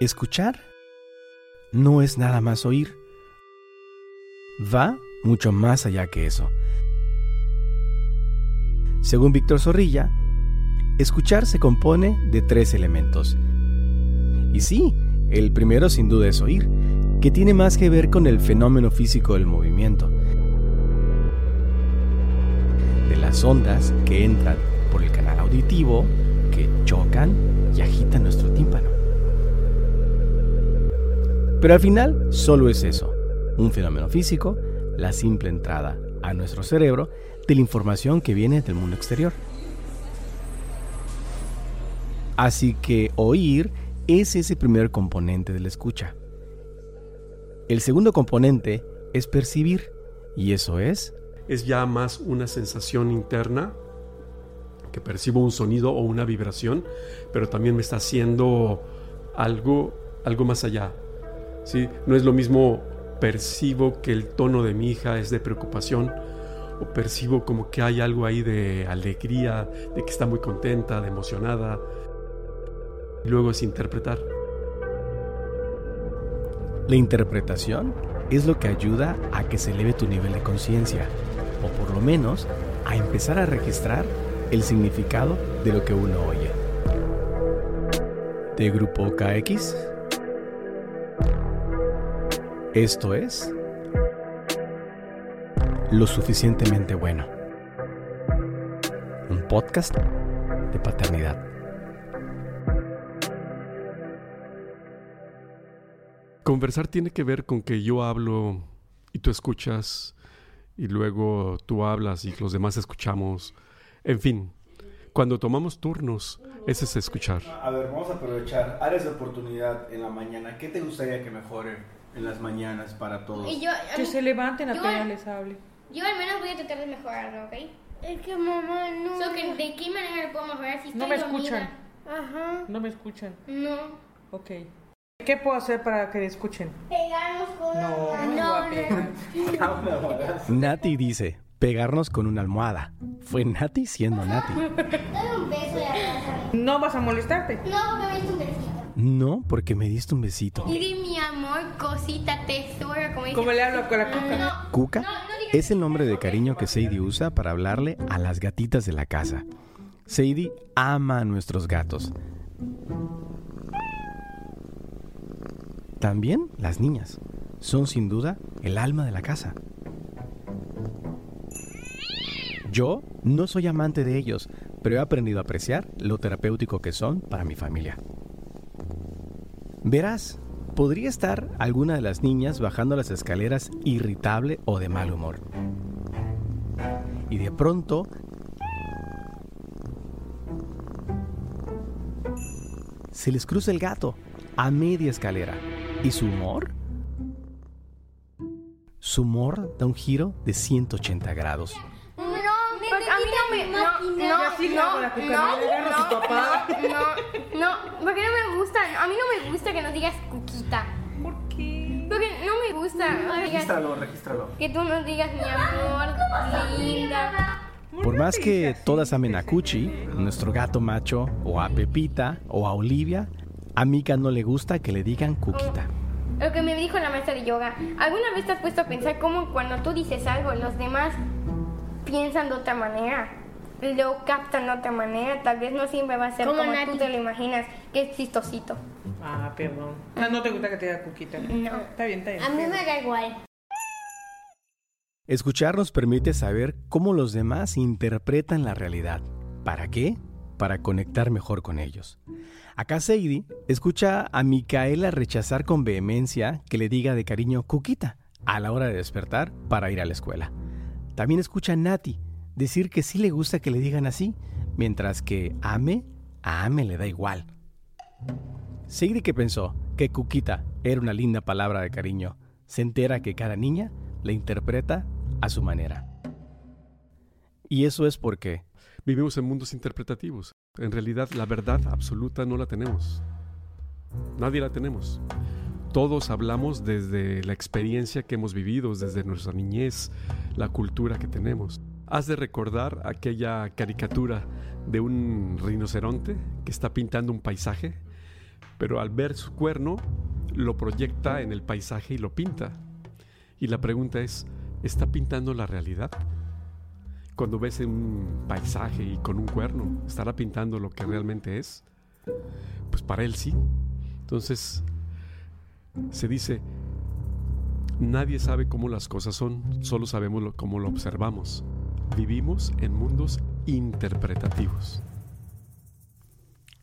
Escuchar no es nada más oír. Va mucho más allá que eso. Según Víctor Zorrilla, escuchar se compone de tres elementos. Y sí, el primero sin duda es oír, que tiene más que ver con el fenómeno físico del movimiento. De las ondas que entran por el canal auditivo, que chocan y agitan nuestro tímpano. Pero al final solo es eso, un fenómeno físico, la simple entrada a nuestro cerebro de la información que viene del mundo exterior. Así que oír es ese primer componente de la escucha. El segundo componente es percibir, y eso es... Es ya más una sensación interna, que percibo un sonido o una vibración, pero también me está haciendo algo, algo más allá. ¿Sí? No es lo mismo percibo que el tono de mi hija es de preocupación, o percibo como que hay algo ahí de alegría, de que está muy contenta, de emocionada. Luego es interpretar. La interpretación es lo que ayuda a que se eleve tu nivel de conciencia, o por lo menos a empezar a registrar el significado de lo que uno oye. De Grupo KX. Esto es lo suficientemente bueno. Un podcast de paternidad. Conversar tiene que ver con que yo hablo y tú escuchas y luego tú hablas y los demás escuchamos. En fin, cuando tomamos turnos, ese es escuchar. A ver, vamos a aprovechar áreas de oportunidad en la mañana. ¿Qué te gustaría que mejore en las mañanas para todos? Y yo, a Que mí- se levanten apenas les hable. Yo al menos voy a tratar de mejorarlo, ¿ok? Es que mamá no. So que ¿De qué manera lo puedo mejorar si estoy No me dormida? escuchan. Ajá. No me escuchan. No. Ok. ¿Qué puedo hacer para que me escuchen? Pegarnos con No, la no pegar. Nati dice, pegarnos con una almohada. Fue Nati siendo Nati. Dame un beso y abrázame. No vas a molestarte. No, porque me diste un besito. No, porque me diste un besito. Di mi amor, cosita, tesoro, como dice. ¿Cómo le hablo con la cuca? No. Cuca No, no digas es el nombre de cariño que Sadie usa para hablarle a las gatitas de la casa. Sadie ama a nuestros gatos. También las niñas. Son sin duda el alma de la casa. Yo no soy amante de ellos, pero he aprendido a apreciar lo terapéutico que son para mi familia. Verás, podría estar alguna de las niñas bajando las escaleras irritable o de mal humor. Y de pronto... Se les cruza el gato a media escalera. ¿Y su humor? Su humor da un giro de 180 grados. No, porque a mí no me. No, no, sí no a su papá. no, no, porque no me gusta. A mí no me gusta que nos digas cuquita. ¿Por qué? Porque no me gusta no digas- Regístralo, regístralo. que tú nos digas mi amor, linda. Por más que todas amen a Cuchi, nuestro gato macho, o a Pepita, o a Olivia, a Mika no le gusta que le digan Cuquita. Lo que me dijo la maestra de yoga. ¿Alguna vez te has puesto a pensar cómo cuando tú dices algo, los demás piensan de otra manera? Lo captan de otra manera. Tal vez no siempre va a ser Como tú te lo imaginas. Que es chistosito. Ah, perdón. No, no te gusta que te diga cuquita. No. Está bien, está bien. A mí me da igual. Escuchar nos permite saber cómo los demás interpretan la realidad. ¿Para qué? Para conectar mejor con ellos. Acá Sadie escucha a Micaela rechazar con vehemencia que le diga de cariño Cuquita a la hora de despertar para ir a la escuela. También escucha a Nati decir que sí le gusta que le digan así, mientras que Ame, a Ame le da igual. Sadie que pensó que Cuquita era una linda palabra de cariño, se entera que cada niña la interpreta a su manera. Y eso es porque Vivimos en mundos interpretativos. En realidad, la verdad absoluta no la tenemos. Nadie la tenemos. Todos hablamos desde la experiencia que hemos vivido, desde nuestra niñez, la cultura que tenemos. Has de recordar aquella caricatura de un rinoceronte que está pintando un paisaje, pero al ver su cuerno lo proyecta en el paisaje y lo pinta. Y la pregunta es, ¿está pintando la realidad? Cuando ves un paisaje y con un cuerno, ¿estará pintando lo que realmente es? Pues para él sí. Entonces, se dice, nadie sabe cómo las cosas son, solo sabemos cómo lo observamos. Vivimos en mundos interpretativos.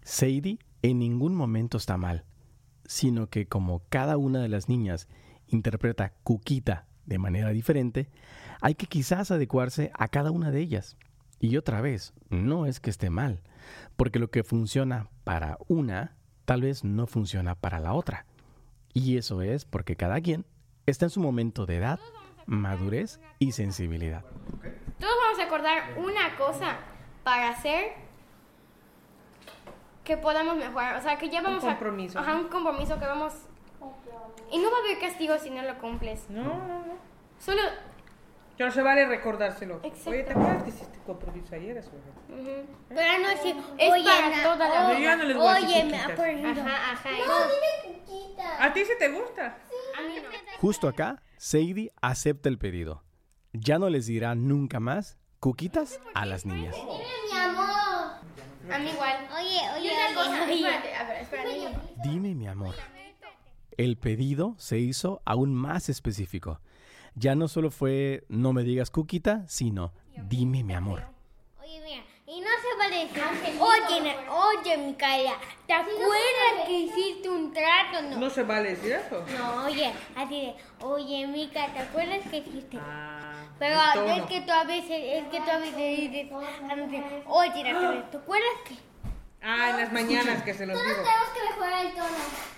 Sadie en ningún momento está mal, sino que como cada una de las niñas interpreta Cuquita de manera diferente, hay que quizás adecuarse a cada una de ellas. Y otra vez, no es que esté mal, porque lo que funciona para una, tal vez no funciona para la otra. Y eso es porque cada quien está en su momento de edad, madurez y sensibilidad. Acordar una cosa para hacer que podamos mejorar. O sea, que ya vamos compromiso. a... Ajá, un compromiso que vamos... Y no va a haber castigo si no lo cumples. No, no, no. Solo... Se vale recordárselo. Exacto. Oye, ¿te acuerdas que hiciste compromiso ayer? Eso? Ujú. Pero no Es oye, para na- toda la oye, vida. Yo ya no les voy a decir oye, me cuquitas. ha perdido. Ajá, ajá. No, eso. dile cuquita. ¿A ti sí te gusta? A mí no. Justo acá, Sadie acepta el pedido. Ya no les dirá nunca más cuquitas a las niñas. Dime mi amor. A mí igual. Oye, oye, espérate, a ver, espérate. Dime mi amor. El pedido se hizo aún más específico. Ya no solo fue no me digas cuquita, sino dime mi amor. Oye, mira, y no se vale decir, oye, oye, Micaela, ¿te acuerdas que hiciste un trato? No. No se vale decir eso. No, oye, así de, oye, Mica, ¿te acuerdas que hiciste? Ah, Pero es que tú a veces, es que tú a veces dices, oye, ¿te acuerdas que? Ah, en las mañanas que se los digo. tenemos que mejorar el tono.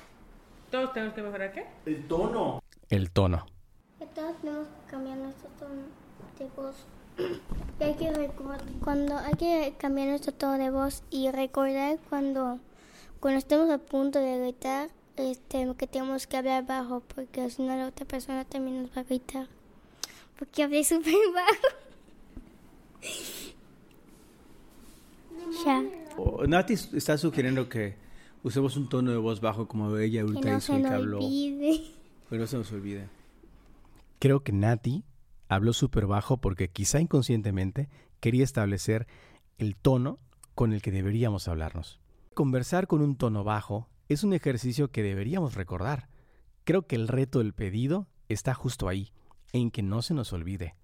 Todos tenemos que mejorar qué? El tono. El tono. Que todos tenemos que cambiar nuestro tono de voz. Y hay que recordar, cuando hay que cambiar nuestro tono de voz y recordar cuando, cuando estemos a punto de gritar, este, que tenemos que hablar bajo, porque si no la otra persona también nos va a gritar. Porque hablé súper bajo. ya. O- Nati está sugiriendo que usemos un tono de voz bajo como ella Que ahorita no hizo se y que nos habló. olvide. Que no se nos olvide. Creo que Nati habló súper bajo porque quizá inconscientemente quería establecer el tono con el que deberíamos hablarnos. Conversar con un tono bajo es un ejercicio que deberíamos recordar. Creo que el reto del pedido está justo ahí, en que no se nos olvide.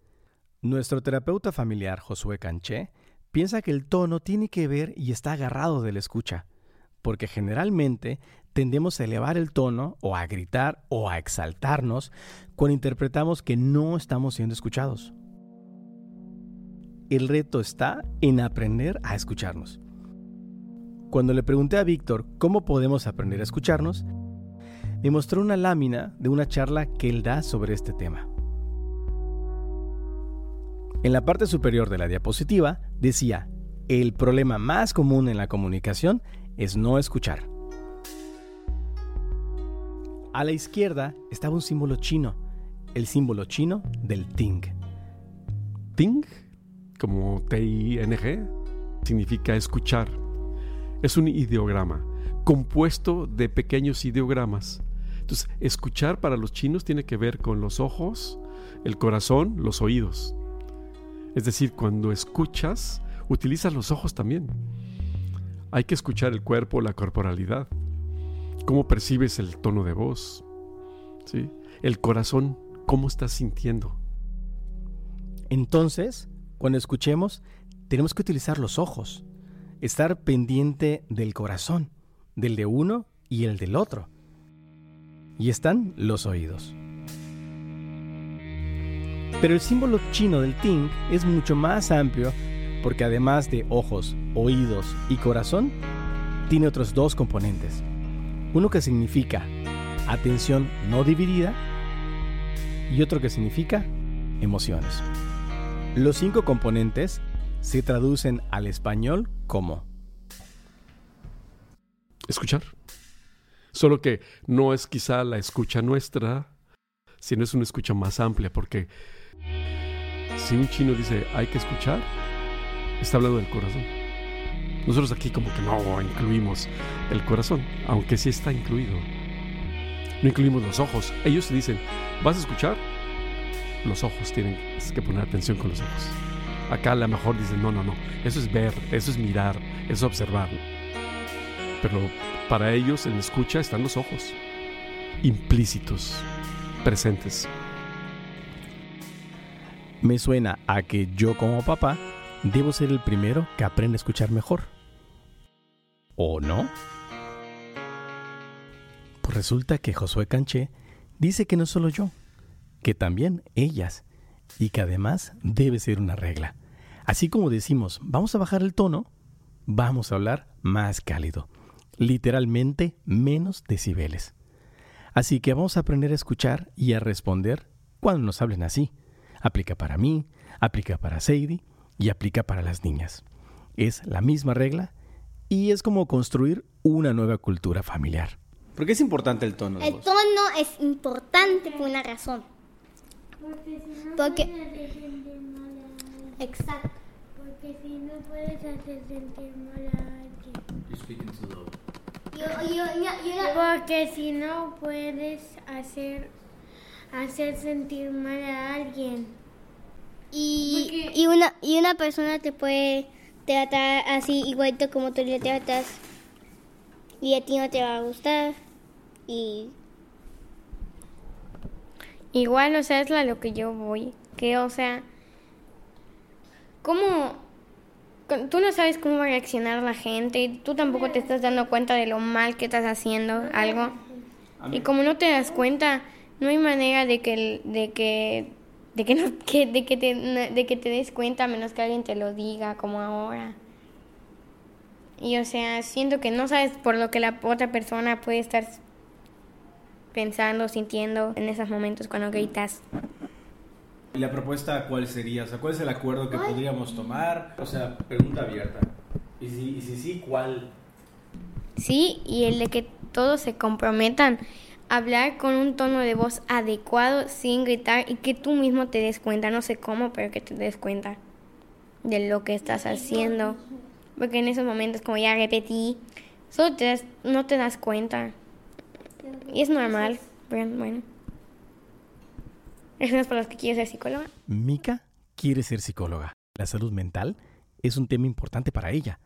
Nuestro terapeuta familiar Josué Canché piensa que el tono tiene que ver y está agarrado de la escucha, porque generalmente tendemos a elevar el tono o a gritar o a exaltarnos cuando interpretamos que no estamos siendo escuchados. El reto está en aprender a escucharnos. Cuando le pregunté a Víctor cómo podemos aprender a escucharnos, me mostró una lámina de una charla que él da sobre este tema. En la parte superior de la diapositiva decía, el problema más común en la comunicación es no escuchar. A la izquierda estaba un símbolo chino, el símbolo chino del Ting. Ting, como T-I-N-G, significa escuchar. Es un ideograma compuesto de pequeños ideogramas. Entonces, escuchar para los chinos tiene que ver con los ojos, el corazón, los oídos. Es decir, cuando escuchas, utilizas los ojos también. Hay que escuchar el cuerpo, la corporalidad. ¿Cómo percibes el tono de voz? ¿Sí? El corazón, ¿cómo estás sintiendo? Entonces, cuando escuchemos, tenemos que utilizar los ojos, estar pendiente del corazón, del de uno y el del otro. Y están los oídos. Pero el símbolo chino del Ting es mucho más amplio porque además de ojos, oídos y corazón, tiene otros dos componentes. Uno que significa atención no dividida y otro que significa emociones. Los cinco componentes se traducen al español como escuchar. Solo que no es quizá la escucha nuestra, sino es una escucha más amplia, porque si un chino dice hay que escuchar, está hablando del corazón. Nosotros aquí como que no incluimos el corazón, aunque sí está incluido. No incluimos los ojos. Ellos dicen, ¿vas a escuchar? Los ojos tienen que poner atención con los ojos. Acá a lo mejor dicen, no, no, no, eso es ver, eso es mirar, eso es observar. Pero para ellos en escucha están los ojos, implícitos, presentes. Me suena a que yo como papá debo ser el primero que aprende a escuchar mejor. ¿O no? Pues resulta que Josué Canché dice que no solo yo, que también ellas, y que además debe ser una regla. Así como decimos, vamos a bajar el tono, vamos a hablar más cálido, literalmente menos decibeles. Así que vamos a aprender a escuchar y a responder cuando nos hablen así. Aplica para mí, aplica para Sadie y aplica para las niñas. Es la misma regla y es como construir una nueva cultura familiar. ¿Por qué es importante el tono? El tono es importante por una razón. Porque... Exacto. Porque si no puedes hacer sentir mal a alguien. You're speaking too low. Yo, yo, yo, yo- Porque si no puedes hacer hacer sentir mal a alguien. y, y, una, y una persona te puede tratar así igualito como tú le tratas. Y a ti no te va a gustar. Y Igual, o sea, es a lo que yo voy. Que, o sea, ¿cómo? Tú no sabes cómo va a reaccionar la gente. y Tú tampoco te estás dando cuenta de lo mal que estás haciendo algo. Y como no te das cuenta, no hay manera de que, de que, de que, no, que, de que, te, de que te des cuenta a menos que alguien te lo diga, como ahora. Y, o sea, siento que no sabes por lo que la otra persona puede estar pensando, sintiendo en esos momentos cuando gritas. ¿Y la propuesta cuál sería? O sea, ¿cuál es el acuerdo que podríamos tomar? O sea, pregunta abierta. Y si, y si sí, ¿cuál? Sí, y el de que todos se comprometan hablar con un tono de voz adecuado sin gritar y que tú mismo te des cuenta, no sé cómo, pero que te des cuenta de lo que estás haciendo. Porque en esos momentos, como ya repetí, solo te das, no te das cuenta. Y es normal, bueno. Es para los que quieren ser psicóloga. Mika quiere ser psicóloga. La salud mental es un tema importante para ella.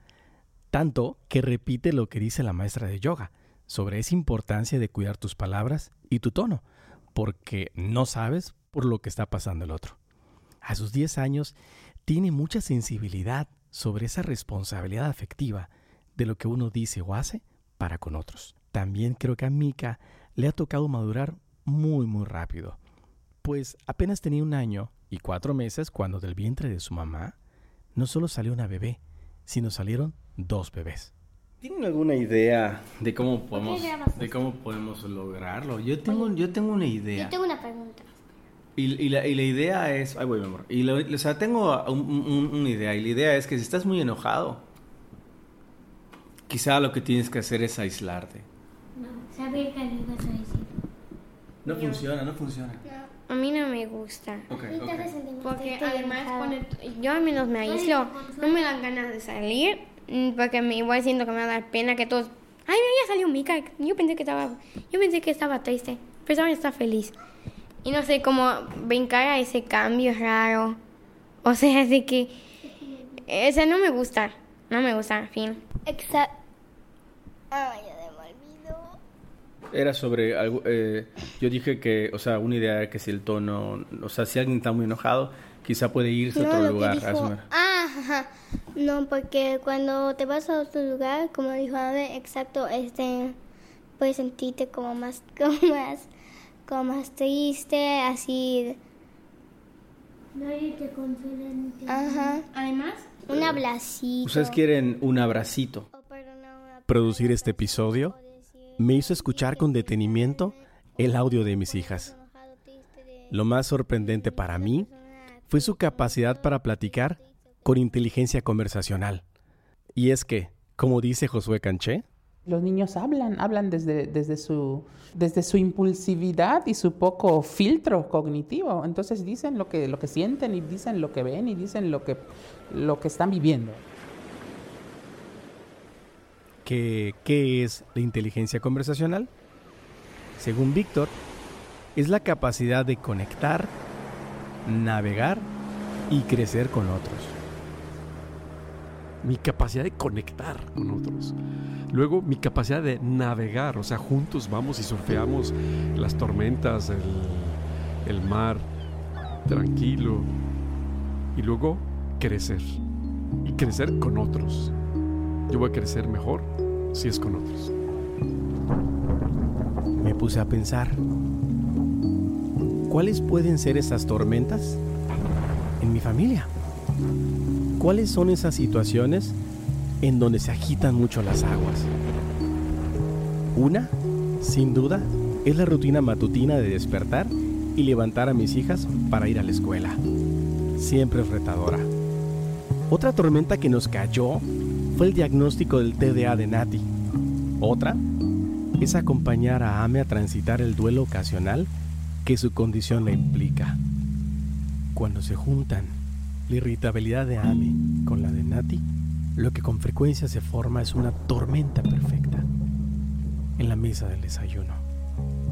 Tanto que repite lo que dice la maestra de yoga sobre esa importancia de cuidar tus palabras y tu tono, porque no sabes por lo que está pasando el otro. A sus 10 años tiene mucha sensibilidad sobre esa responsabilidad afectiva de lo que uno dice o hace para con otros. También creo que a Mika le ha tocado madurar muy muy rápido pues apenas tenía un año y cuatro meses cuando del vientre de su mamá no solo salió una bebé, sino salieron dos bebés. ¿Tienen alguna idea de cómo podemos, de cómo podemos lograrlo? Yo tengo, yo tengo una idea. yo tengo una pregunta. Y, y la, y la idea es, ay, voy, mi amor. Y lo- o sea, tengo un- un- una idea. Y la idea es que si estás muy enojado, quizá lo que tienes que hacer es aislarte. No, sabía que le ibas a decir. No funciona, no funciona. A mí no me gusta. Ok, ¿Qué te ok. hace sentir mal? Porque además cuando yo al menos me aíslo, no me dan ganas de salir, porque me igual siento que me va a dar pena que todos, ay mira ya salió Mika, yo pensé que estaba, yo pensé que estaba triste, pero ahora está feliz. Y no sé cómo brincar a ese cambio raro. O sea, es de que, o sea, no me gusta, no me gusta, fin. Exacto. Ay, ya me olvidó. Era sobre algo. eh, yo dije que, o sea, una idea era que si el tono. O sea, si alguien está muy enojado, quizá puede irse a No, otro lo que lugar. dijo- a Ah, ajá. No, porque cuando te vas a otro lugar, como dijo Ave, exacto, este, puedes sentirte como más, como más, como más triste, así, Nadie te consuela ni te ajá, Además, un abracito. Ustedes quieren un abracito. Producir este episodio me hizo escuchar con detenimiento el audio de mis hijas. Lo más sorprendente para mí fue su capacidad para platicar con inteligencia conversacional. Y es que, como dice Josué Canché, Los niños hablan, hablan desde, desde, su, desde su impulsividad y su poco filtro cognitivo. Entonces dicen lo que, lo que sienten y dicen lo que ven y dicen lo que, lo que están viviendo. ¿qué es la inteligencia conversacional? Según Víctor, es la capacidad de conectar, navegar y crecer con otros. Mi capacidad de conectar con otros. Luego mi capacidad de navegar, o sea, juntos vamos y surfeamos las tormentas, el, el mar, tranquilo. Y luego crecer. Y crecer con otros. Yo voy a crecer mejor si es con otros. Me puse a pensar, ¿cuáles pueden ser esas tormentas en mi familia? ¿Cuáles son esas situaciones en donde se agitan mucho las aguas? Una, sin duda, es la rutina matutina de despertar y levantar a mis hijas para ir a la escuela. Siempre retadora. Otra tormenta que nos cayó fue el diagnóstico del TDA de Nati. Otra es acompañar a Ame a transitar el duelo ocasional que su condición le implica. Cuando se juntan la irritabilidad de Ame con la de Nati, lo que con frecuencia se forma es una tormenta perfecta en la mesa del desayuno.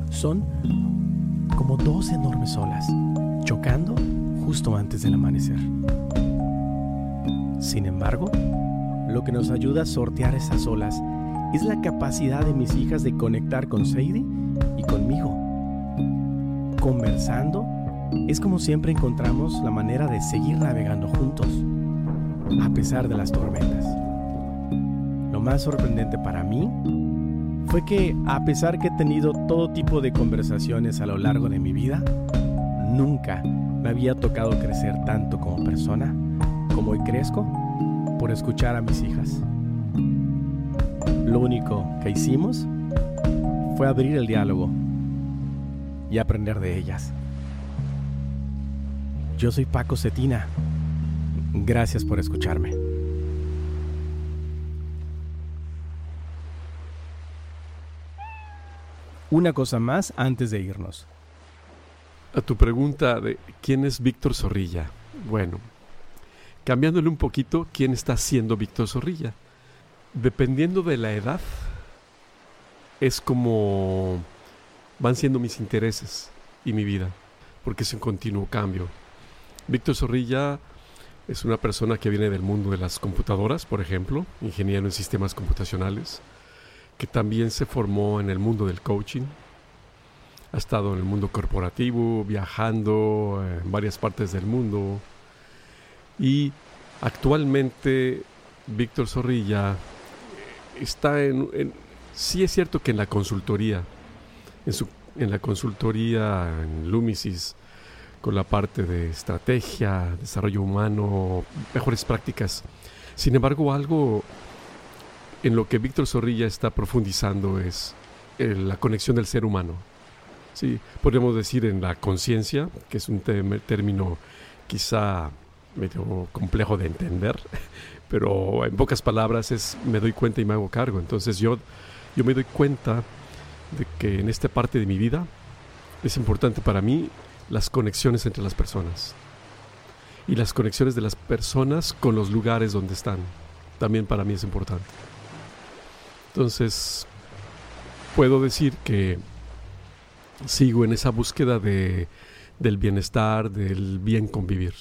Son como dos enormes olas, chocando justo antes del amanecer. Sin embargo, lo que nos ayuda a sortear esas olas es la capacidad de mis hijas de conectar con Sadie y conmigo. Conversando es como siempre encontramos la manera de seguir navegando juntos, a pesar de las tormentas. Lo más sorprendente para mí fue que, a pesar que he tenido todo tipo de conversaciones a lo largo de mi vida, nunca me había tocado crecer tanto como persona como hoy crezco por escuchar a mis hijas. Lo único que hicimos fue abrir el diálogo y aprender de ellas. Yo soy Paco Cetina. Gracias por escucharme. Una cosa más antes de irnos. A tu pregunta de quién es Víctor Zorrilla. Bueno, cambiándole un poquito, ¿quién está siendo Víctor Zorrilla? Dependiendo de la edad, es como van siendo mis intereses y mi vida, porque es un continuo cambio. Víctor Zorrilla es una persona que viene del mundo de las computadoras, por ejemplo, ingeniero en sistemas computacionales, que también se formó en el mundo del coaching. Ha estado en el mundo corporativo, viajando en varias partes del mundo. Y actualmente Víctor Zorrilla está en, Sí es cierto que en la consultoría, en, su, en la consultoría en Lumisis, con la parte de estrategia, desarrollo humano, mejores prácticas. Sin embargo, algo en lo que Víctor Zorrilla está profundizando es eh, la conexión del ser humano. Sí, podríamos decir en la conciencia, que es un término quizá medio complejo de entender, pero en pocas palabras es me doy cuenta y me hago cargo. Entonces yo, yo me doy cuenta de que en esta parte de mi vida es importante para mí las conexiones entre las personas y las conexiones de las personas con los lugares donde están. También para mí es importante. Entonces, puedo decir que sigo en esa búsqueda de, del bienestar, del bien convivir.